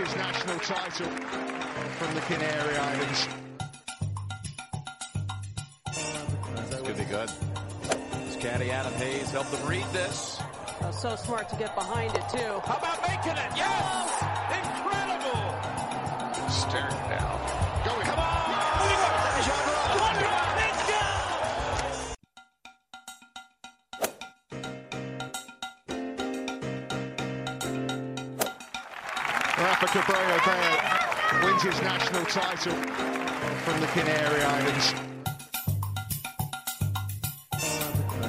His national title from the Canary Islands. This could be good. This caddy Adam Hayes helped them read this. Oh, so smart to get behind it, too. How about making it? Yes! Incredible! Stern now. Rafa Cabrera wins his national title from the Canary Islands.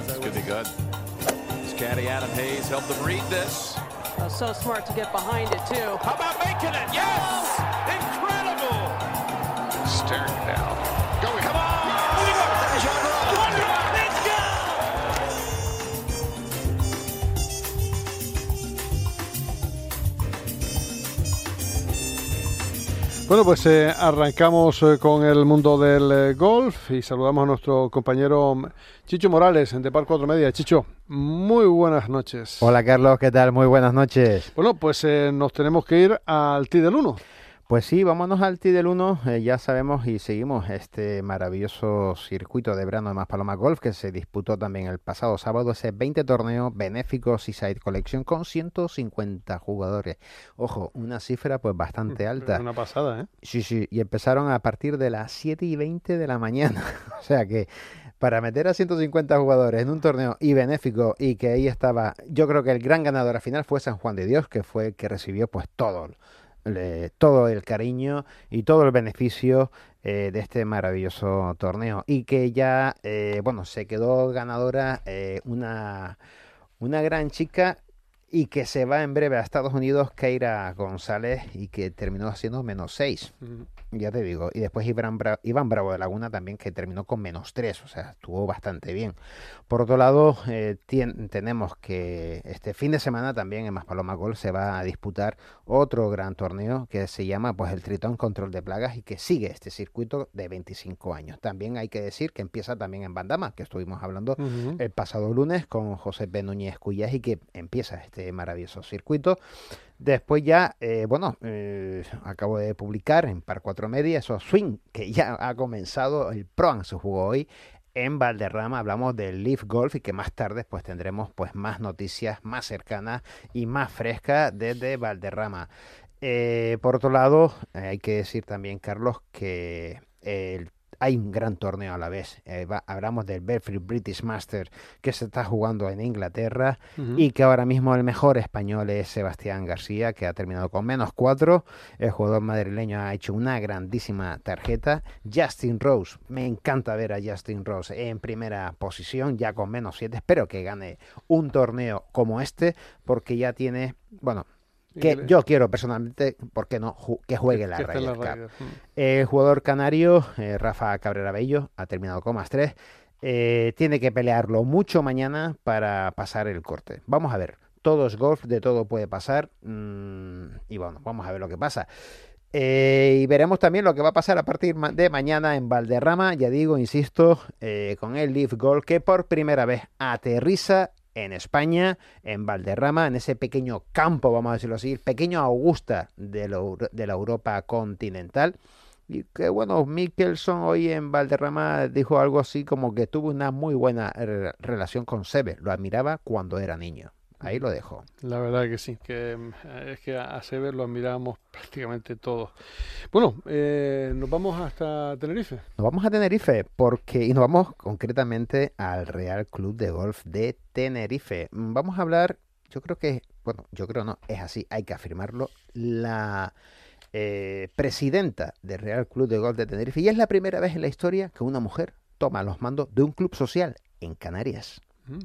This could be good. This caddy Adam Hayes helped them read this. Oh, so smart to get behind it, too. How about making it? Yes! Bueno, pues eh, arrancamos eh, con el mundo del eh, golf y saludamos a nuestro compañero Chicho Morales de Par 4 Media. Chicho, muy buenas noches. Hola Carlos, ¿qué tal? Muy buenas noches. Bueno, pues eh, nos tenemos que ir al T del 1. Pues sí, vámonos al T del 1. eh, ya sabemos y seguimos este maravilloso circuito de verano de Maspaloma Golf que se disputó también el pasado sábado, ese 20 torneo benéfico Seaside Collection con 150 jugadores. Ojo, una cifra pues bastante alta. Una pasada, ¿eh? Sí, sí, y empezaron a partir de las 7 y 20 de la mañana. o sea que para meter a 150 jugadores en un torneo y benéfico y que ahí estaba, yo creo que el gran ganador al final fue San Juan de Dios, que fue el que recibió pues todo, todo el cariño y todo el beneficio eh, de este maravilloso torneo. Y que ya, eh, bueno, se quedó ganadora eh, una, una gran chica y que se va en breve a Estados Unidos, Keira González, y que terminó haciendo menos 6. Mm. Ya te digo. Y después Iván, Bra- Iván Bravo de Laguna también, que terminó con menos 3. O sea, estuvo bastante bien. Por otro lado, eh, tenemos que este fin de semana también en Maspaloma Golf se va a disputar otro gran torneo que se llama pues el Tritón Control de Plagas y que sigue este circuito de 25 años. También hay que decir que empieza también en Bandama, que estuvimos hablando el pasado lunes con José P. Núñez Cuyas y que empieza este maravilloso circuito. Después ya, eh, bueno, eh, acabo de publicar en Par 4 Media esos swing que ya ha comenzado, el Pro se jugó hoy en Valderrama, hablamos del Leaf Golf y que más tarde pues tendremos pues más noticias más cercanas y más frescas desde Valderrama. Eh, por otro lado, hay que decir también, Carlos, que el hay un gran torneo a la vez. Eh, va- hablamos del Belfry British Master que se está jugando en Inglaterra y que ahora mismo el mejor español es Sebastián García, que ha terminado con menos cuatro. El jugador madrileño ha hecho una grandísima tarjeta. Justin Rose, me encanta ver a Justin Rose en primera posición, ya con menos siete. Espero que gane un torneo como este, porque ya tiene, bueno, que yo quiero personalmente, ¿por qué no? Ju- que juegue la Ryder Cup. Ryder. Mm. El jugador canario, eh, Rafa Cabrera Bello, ha terminado con más 3. tiene que pelearlo mucho mañana para pasar el corte. Vamos a ver. Todo es golf, de todo puede pasar. mm, y bueno, vamos a ver lo que pasa. Eh, y veremos también lo que va a pasar a partir de mañana en Valderrama. Ya digo, insisto, eh, con el Leaf Golf que por primera vez aterriza en España, en Valderrama, en ese pequeño campo, vamos a decirlo así, pequeño Augusta de la, Europa continental. Y que bueno, Mickelson hoy en Valderrama dijo algo así como que tuvo una muy buena re- relación con Sebe. Lo admiraba cuando era niño. Ahí lo dejo. La verdad que sí, que mm, es que a Sever lo admiramos prácticamente todos. Bueno, eh, nos vamos hasta Tenerife. Nos vamos a Tenerife porque y nos vamos concretamente al Real Club de Golf de Tenerife. Vamos a hablar, yo creo que, bueno, yo creo no, es así, hay que afirmarlo, la eh, presidenta del Real Club de Golf de Tenerife y es la primera vez en la historia que una mujer toma los mandos de un club social en Canarias.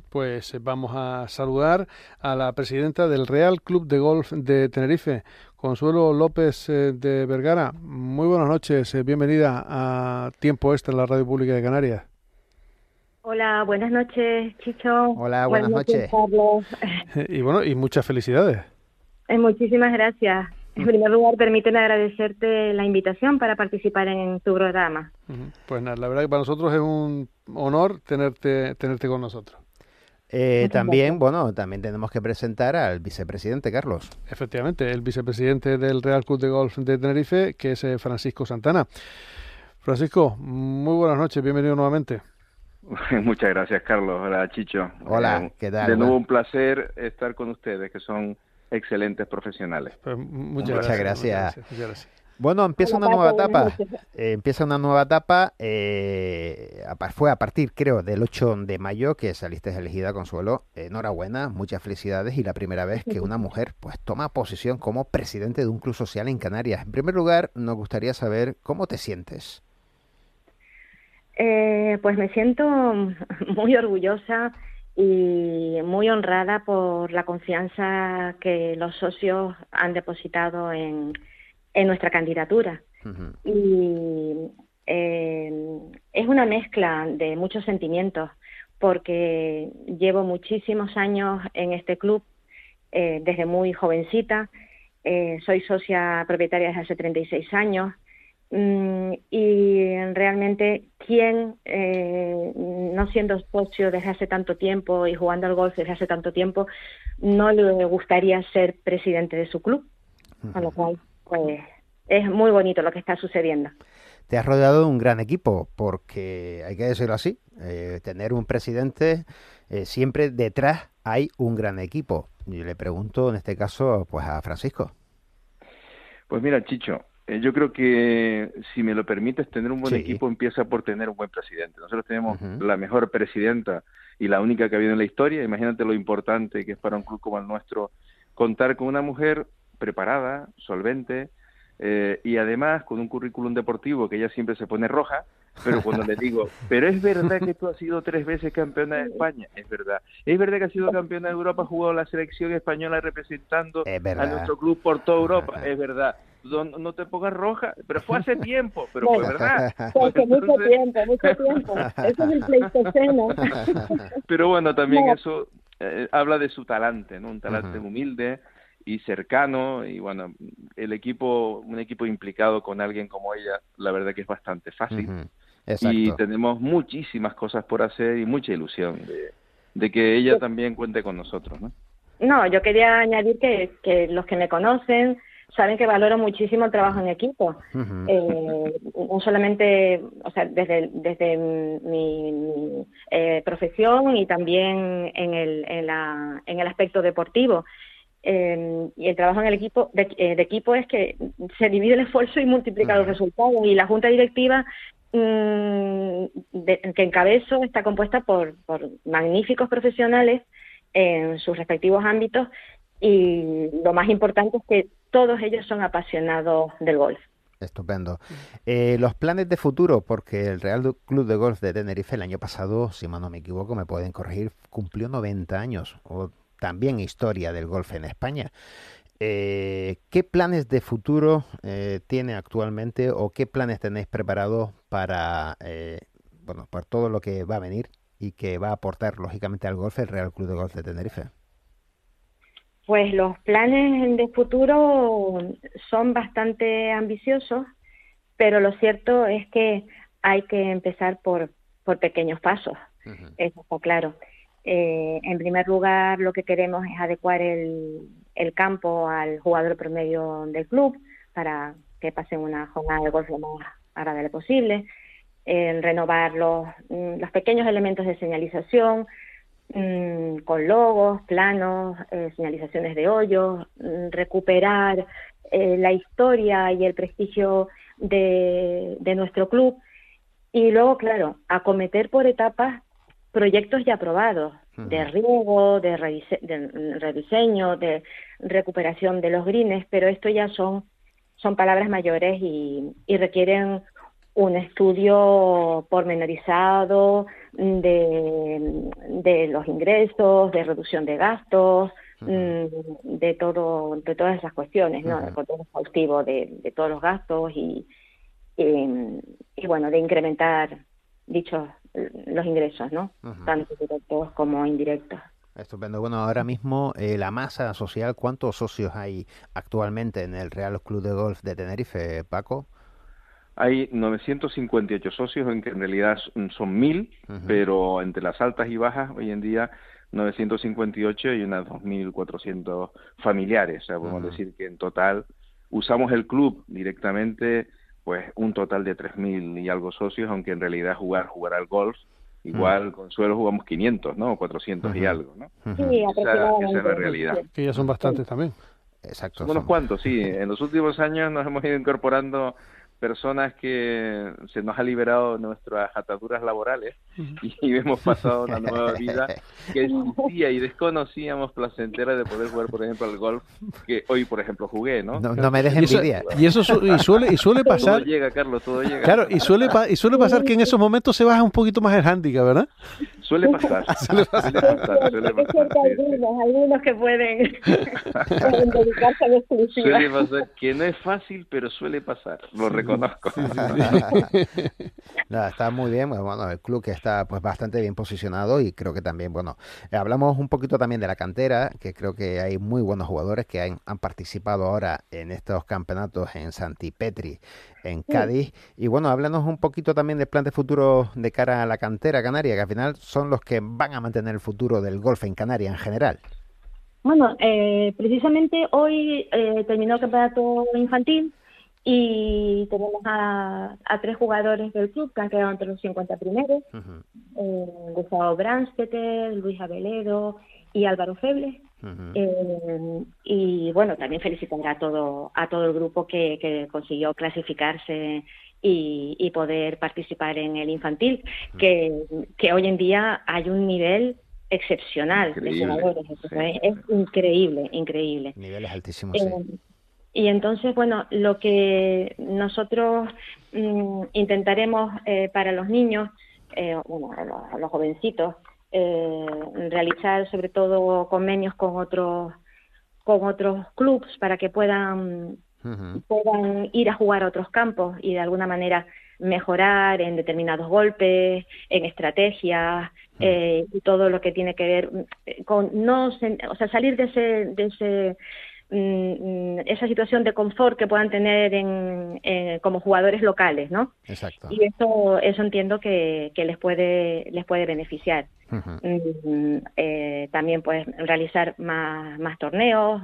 Pues eh, vamos a saludar a la presidenta del Real Club de Golf de Tenerife, Consuelo López eh, de Vergara. Muy buenas noches, eh, bienvenida a Tiempo Este en la Radio Pública de Canarias. Hola, buenas noches, Chicho. Hola, buenas, noches. Carlos. Y bueno, y muchas felicidades. muchísimas gracias. En primer lugar, permíteme agradecerte la invitación para participar en tu programa. Pues nada, la verdad que para nosotros es un honor tenerte, tenerte con nosotros. Eh, también, bueno, también tenemos que presentar al vicepresidente, Carlos. Efectivamente, el vicepresidente del Real Club de Golf de Tenerife, que es eh, Francisco Santana. Francisco, muy buenas noches, bienvenido nuevamente. Muchas gracias, Carlos. Hola, Chicho. Hola, Eh, ¿qué tal? De nuevo un placer estar con ustedes, que son excelentes profesionales. Pues, muchas, Muchas gracias. gracias. muchas gracias. Bueno, empieza una nueva etapa. Eh, empieza una nueva etapa. eh, fue a partir, creo, del 8 de mayo que saliste elegida, Consuelo. Enhorabuena, muchas felicidades y la primera vez que una mujer pues toma posición como presidente de un club social en Canarias. En primer lugar, nos gustaría saber cómo te sientes. Eh, pues me siento muy orgullosa y muy honrada por la confianza que los socios han depositado en, en nuestra candidatura. Y eh, es una mezcla de muchos sentimientos porque llevo muchísimos años en este club eh, desde muy jovencita. Eh, soy socia propietaria desde hace 36 años. Mm, y realmente quién eh, no siendo socio desde hace tanto tiempo y jugando al golf desde hace tanto tiempo no le gustaría ser presidente de su club con lo cual pues es muy bonito lo que está sucediendo. Te has rodeado de un gran equipo, porque hay que decirlo así, eh, tener un presidente, eh, siempre detrás hay un gran equipo. Y le pregunto en este caso pues a Francisco. Pues mira, Chicho, eh, yo creo que si me lo permites, tener un buen Sí. equipo empieza por tener un buen presidente. Nosotros tenemos la mejor presidenta y la única que ha habido en la historia. Imagínate lo importante que es para un club como el nuestro contar con una mujer preparada, solvente, eh, y además con un currículum deportivo que ella siempre se pone roja, pero cuando le digo, pero es verdad que tú has sido tres veces campeona de España, es verdad, es verdad que has sido campeona de Europa, has jugado la selección española representando Es a nuestro club por toda Europa, es verdad, no, no te pongas roja, pero fue hace tiempo, pero fue verdad. Mucho tiempo, mucho tiempo. Eso es el Pleistoceno. pero bueno, también No. eso eh, habla de su talante, ¿no? Un talante humilde y cercano y bueno, el equipo, un equipo implicado con alguien como ella, la verdad que es bastante fácil. Y Exacto. tenemos muchísimas cosas por hacer y mucha ilusión de, de que ella también cuente con nosotros, ¿no? No, yo quería añadir que, que los que me conocen saben que valoro muchísimo el trabajo en equipo. Eh, no solamente, o sea, desde, desde mi, mi, eh, profesión y también en el, en, la, en el aspecto deportivo. Eh, y el trabajo en el equipo de, eh, de equipo es que se divide el esfuerzo y multiplica los resultados. Y la junta directiva mm, de- que encabezo está compuesta por, por magníficos profesionales en sus respectivos ámbitos y lo más importante es que todos ellos son apasionados del golf. Estupendo. Eh, los planes de futuro, porque el Real Club de Golf de Tenerife el año pasado, si mal no me equivoco, me pueden corregir, cumplió 90 años, o también historia del golf en España. Eh, ¿Qué planes de futuro eh, tiene actualmente o qué planes tenéis preparados para, eh, bueno, para todo lo que va a venir y que va a aportar lógicamente al golf el Real Club de Golf de Tenerife? Pues los planes de futuro son bastante ambiciosos, pero lo cierto es que hay que empezar por, por pequeños pasos, Ujú. eso está claro. Eh, en primer lugar, lo que queremos es adecuar el, el campo al jugador promedio del club para que pasen una jornada de golf lo más agradable posible, el renovar los, mm, los pequeños elementos de señalización, mm, con logos, planos, eh, señalizaciones de hoyos, mm, recuperar eh, la historia y el prestigio de, de nuestro club. Y luego, claro, acometer por etapas proyectos ya aprobados de riego, de, redise- de rediseño, de recuperación de los greens, pero esto ya son, son palabras mayores y, y requieren un estudio pormenorizado de, de los ingresos, de reducción de gastos, mm, de todo, de todas esas cuestiones, ¿no? El control exhaustivo de, de todos los gastos y, y, y, bueno, de incrementar dichos los ingresos, ¿no? Tanto directos como indirectos. Estupendo. Bueno, ahora mismo eh, la masa social, ¿cuántos socios hay actualmente en el Real Club de Golf de Tenerife, Paco? Hay 958 socios, en que en realidad son mil, pero entre las altas y bajas, hoy en día 958 y unas 2.400 familiares. O sea, podemos decir que en total usamos el club directamente, pues un total de 3.000 y algo socios, aunque en realidad jugar, jugar al golf, igual con suelo jugamos 500, ¿no? 400 y algo, ¿no? Sí, esa, esa es la realidad. Que ya son bastantes también. Exacto. Son unos cuantos, sí. En los últimos años nos hemos ido incorporando personas que se nos ha liberado nuestras ataduras laborales y hemos pasado una nueva vida que existía y desconocíamos placentera de poder jugar, por ejemplo, al golf que hoy, por ejemplo, jugué, ¿no? No, me dejen envidia. Y eso, y suele, y suele pasar... Todo llega, Carlos, todo llega. Claro, y suele, y suele pasar que en esos momentos se baja un poquito más el handicap, ¿verdad? Suele pasar, suele pasar, suele pasar. algunos, algunos que pueden, pueden dedicarse a la exclusiva. Suele pasar, que no es fácil, pero suele pasar, lo reconozco. Nada, está muy bien, bueno, el club que está pues bastante bien posicionado y creo que también, bueno, eh, hablamos un poquito también de la cantera, que creo que hay muy buenos jugadores que han, han participado ahora en estos campeonatos en Santipetri, en Cádiz. Y bueno, háblanos un poquito también del plan de futuro de cara a la cantera canaria, que al final son los que van a mantener el futuro del golf en Canarias en general. Bueno, eh, precisamente hoy eh, terminó el campeonato infantil y tenemos a, a, tres jugadores del club que han quedado entre los 50 primeros, eh, Gustavo Branstetter, Luis Abeledo y Álvaro Febles. eh, y bueno, también felicitar a todo, a todo el grupo que, que consiguió clasificarse y, y, poder participar en el infantil, que, que hoy en día hay un nivel excepcional Increíble, de jugadores. sí. Es increíble, increíble. Niveles altísimos, Eh, sí. Y entonces, bueno, lo que nosotros mm, intentaremos eh, para los niños, eh, bueno, a los, los jovencitos, eh, realizar sobre todo convenios con otros con otros clubs para que puedan puedan ir a jugar a otros campos y de alguna manera mejorar en determinados golpes, en estrategias eh, y todo lo que tiene que ver mm, con no, o sea, salir de ese, de ese mm, mm, esa situación de confort que puedan tener en, eh, como jugadores locales, ¿no? Exacto. Y eso, eso entiendo que, que les puede les puede beneficiar. Mm, eh, también pues realizar más, más torneos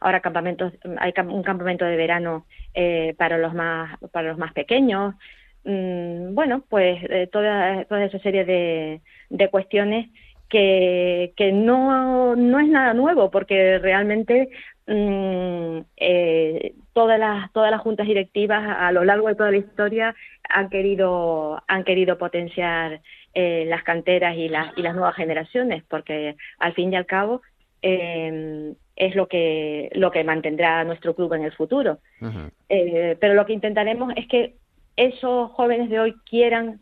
ahora campamentos hay un campamento de verano eh, para los más para los más pequeños bueno pues eh, toda toda esa serie de, de cuestiones que, que no, no es nada nuevo porque realmente eh, todas las todas las juntas directivas a lo largo de toda la historia han querido han querido potenciar eh, las canteras y las y las nuevas generaciones porque al fin y al cabo eh, es lo que lo que mantendrá nuestro club en el futuro. Eh, pero lo que intentaremos es que esos jóvenes de hoy quieran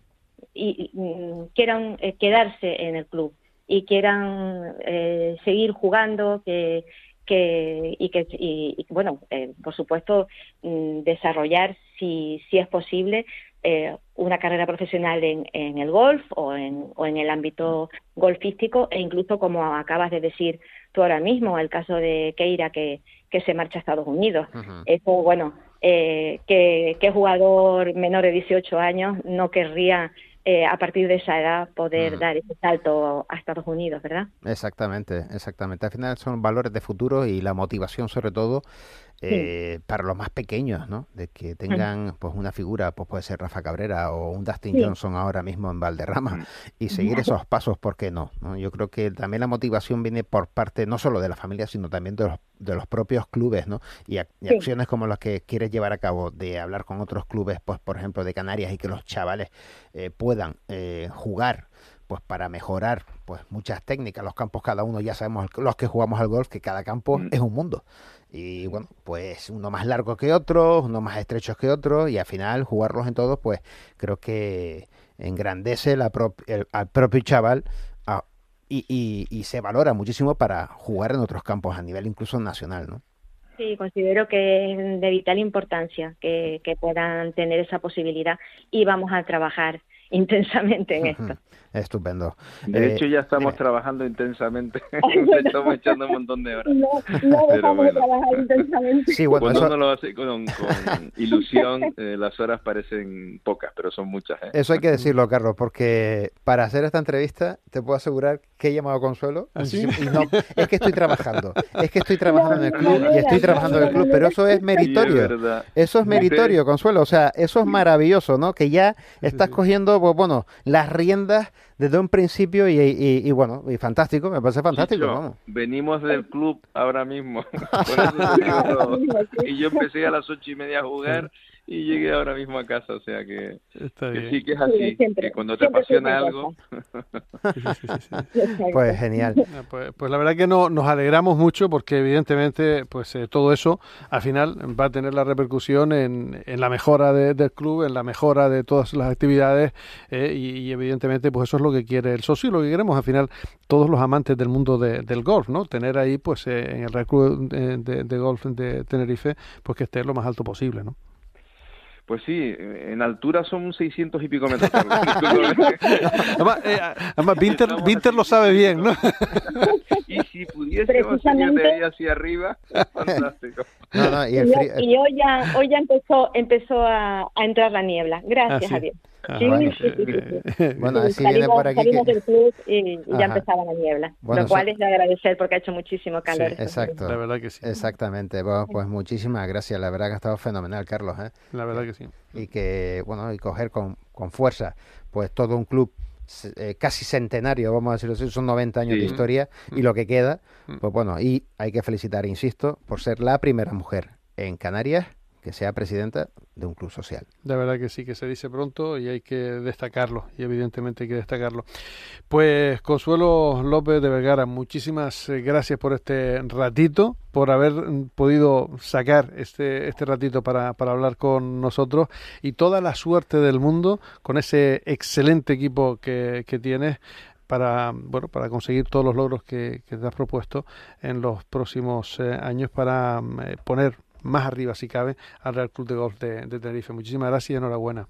y, y, mm, quieran eh, quedarse en el club y quieran eh, seguir jugando que que y que y, y, bueno eh, por supuesto mm, desarrollar si si es posible eh, una carrera profesional en, en el golf o en, o en el ámbito golfístico e incluso como acabas de decir tú ahora mismo el caso de Keira que que se marcha a Estados Unidos Ujú. eso bueno eh, que, que jugador menor de 18 años no querría eh, a partir de esa edad poder dar ese salto a Estados Unidos, ¿verdad? Exactamente, exactamente. Al final son valores de futuro y la motivación sobre todo eh, para los más pequeños, ¿no? De que tengan pues una figura, pues puede ser Rafa Cabrera o un Dustin Sí. Johnson ahora mismo en Valderrama y seguir esos pasos, ¿por qué no? ¿no? Yo creo que también la motivación viene por parte no solo de la familia, sino también de los, de los propios clubes, ¿no? Y, ac- y Sí. acciones como las que quieres llevar a cabo, de hablar con otros clubes, pues por ejemplo de Canarias y que los chavales eh, puedan eh, jugar pues para mejorar pues muchas técnicas. Los campos cada uno ya sabemos los que jugamos al golf que cada campo Mm. es un mundo. Y bueno, pues uno más largo que otro, uno más estrechos que otro y al final jugarlos en todos pues creo que engrandece la prop- el- al propio chaval a- y, y- y se valora muchísimo para jugar en otros campos a nivel incluso nacional, ¿no? Sí, considero que es de vital importancia que, que puedan tener esa posibilidad y vamos a trabajar intensamente en esto. Estupendo. De Eh, hecho, ya estamos dime. trabajando intensamente. Estamos echando un montón de horas. No, no Pero bueno. trabajar intensamente. Sí, bueno, Cuando eso, uno lo hace con, con ilusión, eh, las horas parecen pocas, pero son muchas. ¿eh? eso hay que decirlo, Carlos, porque para hacer esta entrevista te puedo asegurar que he llamado a Consuelo ¿Ah, sí? muchísimo- y no, es que estoy trabajando, es que estoy trabajando en el club no, y estoy no, trabajando en el club, pero eso es Sí, meritorio. es. Eso es meritorio, Consuelo. O sea, eso es maravilloso, ¿no? Que ya estás cogiendo, pues bueno, las riendas desde un principio y, y- y, bueno, y fantástico, me parece fantástico, Chicho, vamos. Venimos del club ahora mismo. Por eso digo y yo empecé a las ocho y media a jugar y llegué ahora mismo a casa. O sea que, Está que bien. sí que es Sí, así. siempre, que cuando te apasiona algo, Sí, sí, sí, sí. Exacto. Pues genial. Ah, Pues, pues la verdad que no, nos alegramos mucho porque evidentemente pues eh, todo eso al final va a tener la repercusión en, en la mejora de- del club, en la mejora de todas las actividades eh, y, y evidentemente pues eso es lo que quiere el socio y lo que queremos al final todos los amantes del mundo de- del golf, ¿no? Tener ahí pues eh, en el Real Club de, de- de golf de Tenerife pues que esté lo más alto posible, ¿no? Pues sí, en altura son 600 y pico metros. Además, eh, además Winter, Estamos Winter lo sabe bien, ¿no? y si Precisamente- de ahí hacia arriba, fantástico. No, no, y Y, el yo- frío, y hoy ya, hoy ya empezó, empezó a, a entrar la niebla. Gracias Ah, sí. a Dios. Ah, Sí, bueno, sí, sí, eh, Bueno, Sí, así viene salimos, por aquí salimos que- del club y, ya empezaba la niebla. Bueno, lo cual so- es de agradecer porque ha hecho muchísimo calor. Exacto. días. la verdad que sí, Exactamente. Bueno, pues muchísimas gracias. La verdad que ha estado fenomenal, Carlos, ¿eh? la verdad que sí. y que bueno y coger con, con fuerza pues todo un club eh, casi centenario vamos a decirlo así son 90 años de historia y lo que queda Mm. pues bueno y hay que felicitar insisto por ser la primera mujer en Canarias que sea presidenta de un club social La verdad que sí, que se dice pronto y hay que destacarlo, y evidentemente hay que destacarlo. Pues Consuelo López de Vergara, muchísimas eh, gracias por este ratito, por haber mm, podido sacar este, este ratito para, para hablar con nosotros y toda la suerte del mundo con ese excelente equipo que, que tienes para bueno para conseguir todos los logros que, te has propuesto en los próximos eh, años para mm, eh, poner más arriba si cabe al Real Club de Golf de, de Tenerife. Muchísimas gracias y enhorabuena.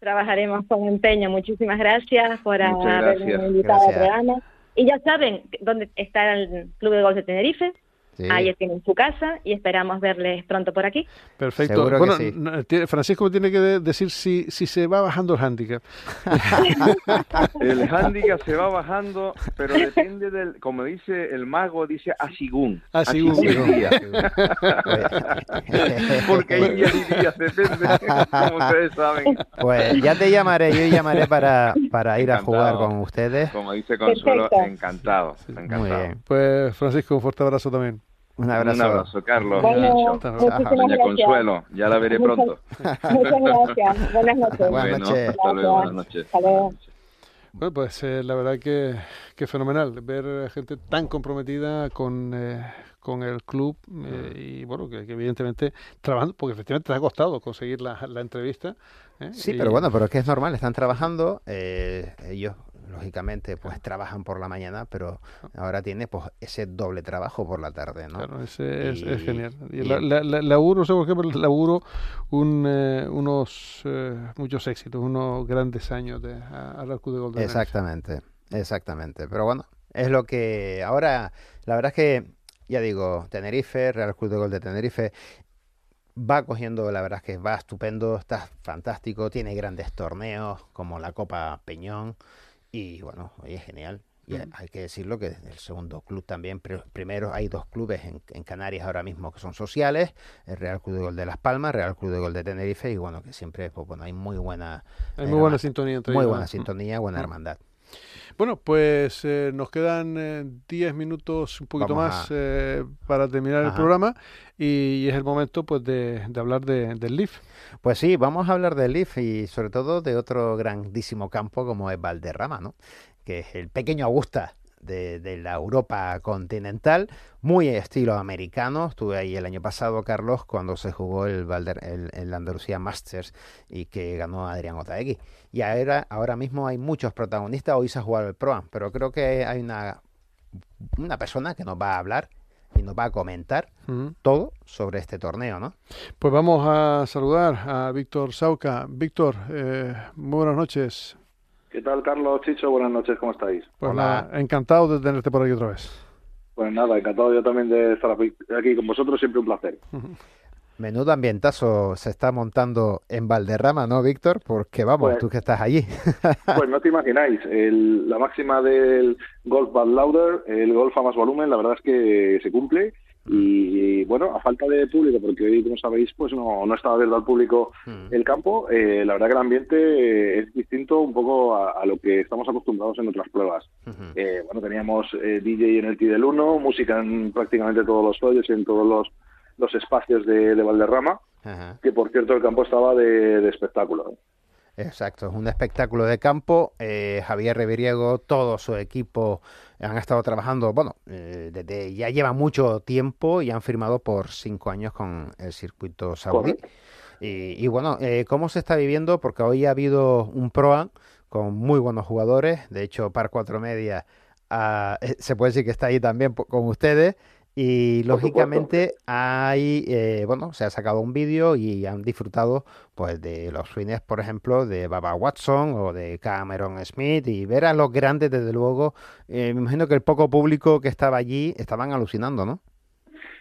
Trabajaremos con empeño. Muchísimas gracias por haberme invitado al programa. Y ya saben dónde está el Club de Golf de Tenerife. Sí. Ahí tienen su casa y esperamos verles pronto por aquí. Perfecto. Seguro que bueno, sí. n- tiene- Francisco me tiene que de- decir si, si se va bajando el handicap. El handicap se va bajando, pero depende del, como dice el mago, dice asigún. Ah, según. diría. Porque India diría, depende, como ustedes saben. pues ya te llamaré yo llamaré para, para ir a jugar con ustedes Como dice Consuelo, Perfecto. encantado, encantado. muy bien Pues Francisco, un fuerte abrazo también. Un abrazo, Un abrazo, Carlos. Bueno, Doña gracias. Consuelo, ya la veré pronto. Muchas gracias. Buenas noches. Buenas Bueno, noches. hasta luego, buenas noches. Hasta luego. Bueno, pues eh, la verdad que, que fenomenal ver gente tan comprometida con, eh, con el club eh, y bueno, que, que evidentemente trabajando, porque efectivamente te ha costado conseguir la, la entrevista. ¿eh? Sí, Y- pero bueno, pero es que es normal, están trabajando, eh, ellos lógicamente pues trabajan por la mañana, pero ahora tiene pues ese doble trabajo por la tarde, ¿no? Claro, ese es, genial. Y y- la, la- la- laburo, sé por qué, pero laburo un, eh, unos eh, muchos éxitos, unos grandes años de, Real Club de Tenerife. Exactamente, exactamente. Pero bueno, es lo que ahora, la verdad es que, ya digo, Tenerife, Real Club de Gol de Tenerife, va cogiendo, la verdad es que va estupendo, está fantástico, tiene grandes torneos como la Copa Peñón y bueno, oye, es genial. Y hay- que decirlo que el segundo club también, pr- primero hay dos clubes en, en Canarias ahora mismo que son sociales, el Real Club de Gol de Las Palmas, Real Club de Gol de Tenerife y bueno, que siempre pues, bueno, hay muy buena, Hay eh, muy buena sintonía entre muy ellos, buena ¿no? sintonía, buena hermandad. Bueno, pues eh, nos quedan 10 minutos, un poquito Vamos más a- eh, para terminar el programa y, es el momento pues de, de hablar de, del Leaf. Pues sí, vamos a hablar del Leaf y sobre todo de otro grandísimo campo como es Valderrama, ¿no? que es el pequeño Augusta de, la Europa continental, muy estilo americano. Estuve ahí el año pasado, Carlos, cuando se jugó el, el, Andalucía Masters y que ganó Adrián Otaegui. Y ahora, ahora mismo hay muchos protagonistas. Hoy se ha jugado el Pro, pero creo que hay una, una persona que nos va a hablar y nos va a comentar todo sobre este torneo, ¿no? Pues vamos a saludar a Víctor Sauca. Víctor, eh, muy buenas noches. ¿Qué tal, Carlos Chicho? Buenas noches, ¿cómo estáis? Pues Hola. encantado de tenerte por aquí otra vez. Pues nada, encantado yo también de estar aquí con vosotros, siempre un placer. Menudo ambientazo se está montando en Valderrama, ¿no, Víctor? Porque vamos, pues tú que estás allí. pues no te imagináis, la máxima del golf Bad Lauder, el golf a más volumen, la verdad es que se cumple y, bueno, a falta de público, porque hoy, como sabéis, pues no, no estaba abierto al público mm. el campo, eh, la verdad que el ambiente eh, es distinto un poco a, lo que estamos acostumbrados en otras pruebas. Eh, bueno, teníamos DJ en el T del 1, música en prácticamente todos los hoyos y en todos los, los espacios de, Valderrama, que por cierto el campo estaba de espectáculo. Exacto, es un espectáculo de campo. Eh, Javier Reviriego, todo su equipo han estado trabajando, bueno, eh, desde ya lleva mucho tiempo y han firmado por cinco años con el circuito saudí. Y, bueno, eh, ¿cómo se está viviendo? Porque hoy ha habido un PROA con muy buenos jugadores. De hecho, Par 4 Media ah, se puede decir que está ahí también con ustedes. Y lógicamente hay, eh, bueno, se ha sacado un vídeo y han disfrutado pues de los swings, por ejemplo, de Baba Watson o de Cameron Smith y ver a los grandes, desde luego, eh, me imagino que el poco público que estaba allí estaban alucinando, ¿no?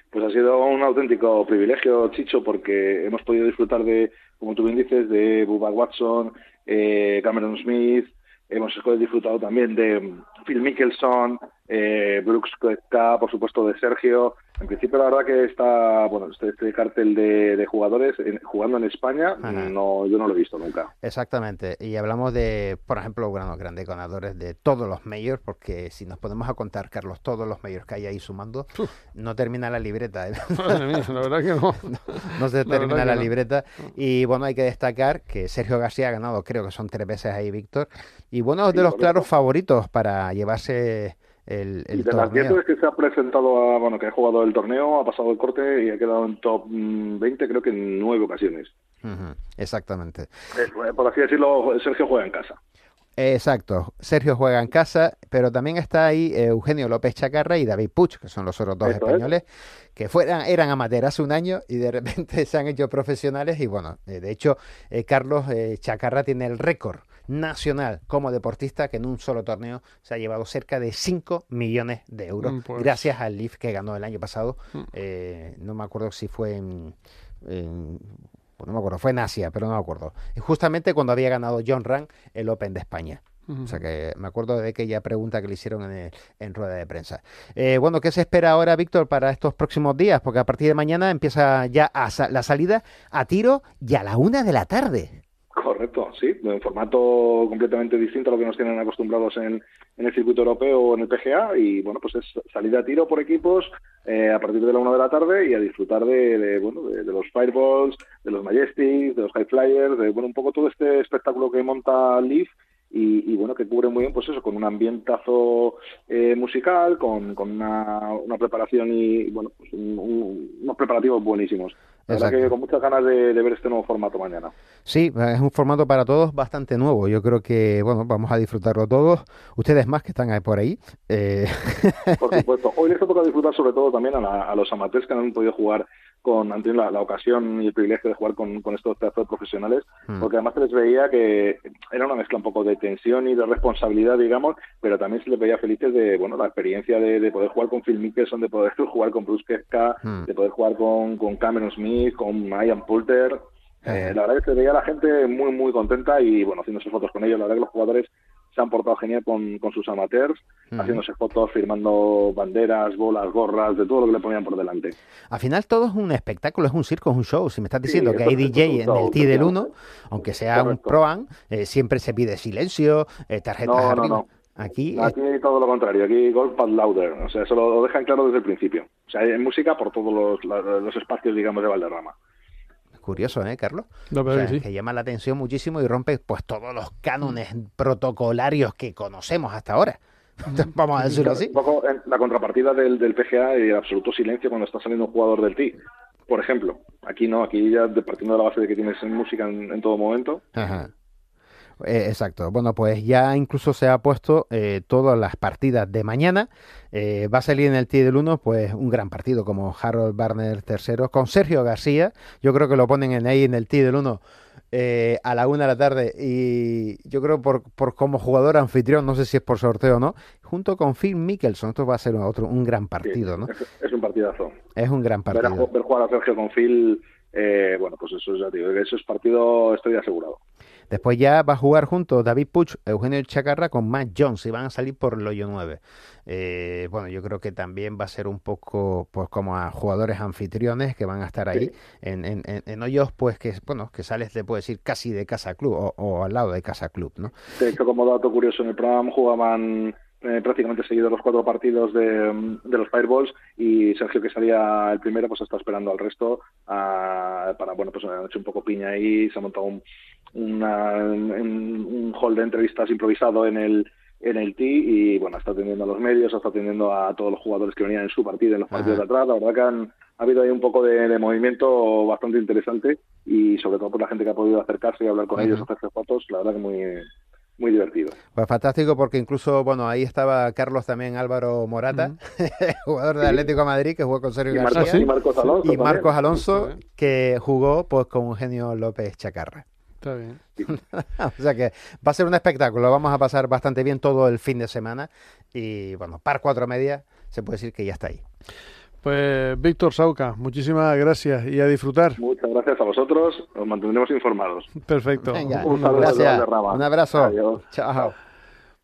Pues ha sido un auténtico privilegio, Chicho, porque hemos podido disfrutar de, como tú bien dices, de Bubba Watson, eh, Cameron Smith, hemos disfrutado también de Phil Mickelson, eh, Brooks K, por supuesto, de Sergio. En principio, la verdad que está, bueno, este, este cartel de, jugadores jugando en España, no, yo no lo he visto nunca. Exactamente. Y hablamos de, por ejemplo, bueno, grandes ganadores de todos los mayors, porque si nos podemos a contar, Carlos, todos los mayors que hay ahí sumando, no termina la libreta. ¿eh? la verdad que no. no, se termina la, libreta. Y bueno, hay que destacar que Sergio García ha ganado, creo que son tres veces ahí, Víctor. Y bueno, es de los claros favoritos para llevarse el, el y de las 10 que se ha presentado, a, bueno, que ha jugado el torneo, ha pasado el corte y ha quedado en top 20, creo que en nueve ocasiones. Exactamente. Eh, por así decirlo, Sergio juega en casa. Exacto, Sergio juega en casa, pero también está ahí eh, Eugenio López Chacarra y David Puch, que son los otros dos españoles, que fueran, eran amateurs hace un año y de repente se han hecho profesionales y bueno, eh, de hecho Carlos Chacarra tiene el récord nacional como deportista que en un solo torneo se ha llevado cerca de 5 millones de euros mm, pues. gracias al Leaf que ganó el año pasado. Mm. Eh, no me acuerdo si fue en, pues no me acuerdo, fue en Asia, pero no me acuerdo. Justamente cuando había ganado John Rang el Open de España. O sea que me acuerdo de aquella pregunta que le hicieron en, en rueda de prensa. Eh, bueno, ¿qué se espera ahora, Víctor, para estos próximos días? Porque a partir de mañana empieza ya la salida a tiro y a la una de la tarde. Correcto, sí, en formato completamente distinto a lo que nos tienen acostumbrados en, el circuito europeo o en el PGA y bueno, pues es salir a tiro por equipos eh, a partir de la una de la tarde y a disfrutar de, bueno, de, los fireballs, de los majestics, de los high flyers, de bueno, un poco todo este espectáculo que monta Leaf y, bueno, que cubre muy bien, pues eso, con un ambientazo eh, musical, con, con una, una, preparación y, bueno, pues unos preparativos buenísimos. La verdad que con muchas ganas de, ver este nuevo formato mañana. Sí, es un formato para todos bastante nuevo. Yo creo que, bueno, vamos a disfrutarlo todos. Ustedes más que están ahí por ahí. Eh... Por supuesto. Hoy les toca disfrutar sobre todo también a, los amateurs que no han podido jugar con, han tenido la, ocasión y el privilegio de jugar con, estos teatros profesionales, hmm. porque además se les veía que era una mezcla un poco de tensión y de responsabilidad, digamos, pero también se les veía felices de, bueno, la experiencia de, poder jugar con Phil Mickelson, de poder jugar con Bruce Kefka, hmm. de poder jugar con, con Cameron Smith, con Ian Poulter. Eh, la verdad es que se veía la gente muy, muy contenta y, bueno, haciéndose fotos con ellos. La verdad que los jugadores se han portado genial con, con sus amateurs, haciéndose fotos, firmando banderas, bolas, gorras, de todo lo que le ponían por delante. Al final todo es un espectáculo, es un circo, es un show. Si me estás diciendo que hay DJ en el T del 1, aunque sea un Pro eh, siempre se pide silencio, eh, tarjetas no, arriba. No, no. Aquí, aquí todo lo contrario, aquí Golf Pad Louder, o sea, eso lo dejan claro desde el principio. O sea, hay música por todos los, los espacios, digamos, de Valderrama. Curioso, ¿eh, Carlos? No, pero O sea, sí. Que llama la atención muchísimo y rompe pues todos los cánones protocolarios que conocemos hasta ahora. Vamos a decirlo así. Un poco en la contrapartida del, del PGA y el absoluto silencio cuando está saliendo un jugador del TI. Por ejemplo, aquí no, aquí ya de- partiendo de la base de que tienes música en, en todo momento. Ajá. Eh, exacto. Bueno, pues ya incluso se ha puesto eh, todas las partidas de mañana. Eh, va a salir en el T del 1, pues un gran partido como Harold Barner tercero con Sergio García. Yo creo que lo ponen en ahí en el T del 1 eh, a la una de la tarde. Y yo creo por, por como jugador anfitrión, no sé si es por sorteo o no, junto con Phil Mickelson. Esto va a ser otro, un gran partido, ¿no? Es, es un partidazo. Es un gran Ver, a partido. ver jugar a Sergio con Phil, eh, bueno, pues eso ya digo, eso es partido, estoy asegurado. Después ya va a jugar juntos David Puch, Eugenio Chacarra con Matt Jones y van a salir por el hoyo 9. Eh, bueno, yo creo que también va a ser un poco pues como a jugadores anfitriones que van a estar ahí Sí. en, en, en- en hoyos pues que bueno que sales te puedo decir casi de casa club o, o al lado de casa club, ¿no? De hecho, como dato curioso, en el programa jugaban eh, prácticamente seguidos los cuatro partidos de, de los Fireballs y Sergio, que salía el primero, pues está esperando al resto a- para, bueno, pues han hecho un poco piña ahí, se ha montado un, una- un, un hall de entrevistas improvisado en el en el T y bueno, está atendiendo a los medios, está atendiendo a todos los jugadores que venían en su partido, en los partidos de atrás. La verdad que han, ha habido ahí un poco de, de movimiento bastante interesante y sobre todo por la gente que ha podido acercarse y hablar con ellos, hacerse fotos, la verdad que muy, muy divertido. Pues fantástico porque incluso bueno ahí estaba Carlos también Álvaro Morata, jugador del Atlético de Madrid que jugó con Sergio Y, Mar- García y Marcos Alonso. y. Marcos Alonso que jugó pues con Eugenio López Chacarra. Está bien. o sea que va a ser un espectáculo, vamos a pasar bastante bien todo el fin de semana y bueno, par cuatro media se puede decir que ya está ahí. Pues Víctor Sauca, muchísimas gracias y a disfrutar. Muchas gracias a vosotros, os mantendremos informados. Perfecto. Venga, Un desde gracias, un abrazo, Adiós. chao.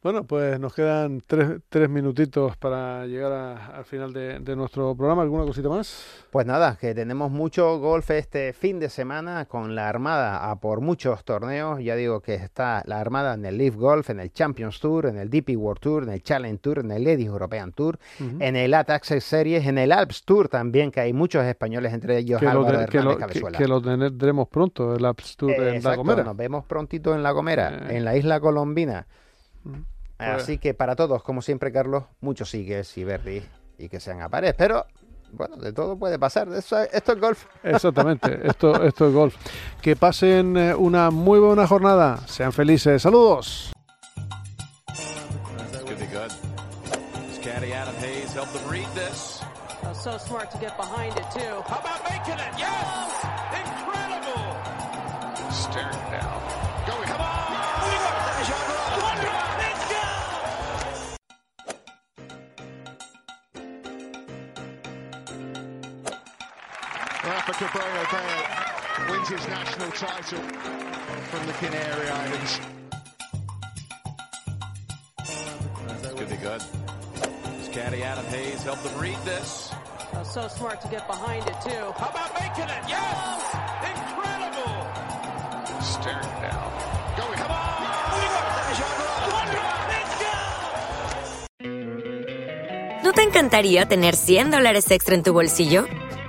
Bueno, pues nos quedan tres, tres minutitos para llegar a- al final de, de nuestro programa. ¿Alguna cosita más? Pues nada, que tenemos mucho golf este fin de semana con la Armada a por muchos torneos. Ya digo que está la Armada en el Leaf Golf, en el Champions Tour, en el DP World Tour, en el Challenge Tour, en el Ladies European Tour, en el ATAX Series, en el Alps Tour también, que hay muchos españoles, entre ellos Que lo, Álvaro de- que, lo, Hernández que- lo tendremos pronto, el Apps Tour en La Gomera. Nos vemos prontito en La Gomera, Eh. en la isla colombina. Pues- Así que para todos, como siempre, Carlos, muchos sigues y Verdi y que sean a pared. Pero, bueno, de todo puede pasar. Eso- esto es golf. Exactamente, esto, esto es golf. Que pasen eh, una muy buena jornada. Sean felices. Saludos. So smart to get behind it, too. How about making it? Yes! Rafa Cabrera Bale wins his national title from the Canary Islands. This could be good. His caddy Adam Hayes helped them read this. Oh, so smart to get behind it, too. How about making it? Yes! Incredible! Staring down. Going. Come on! Let's go! ¿No te encantaría tener 100 dólares extra en tu bolsillo?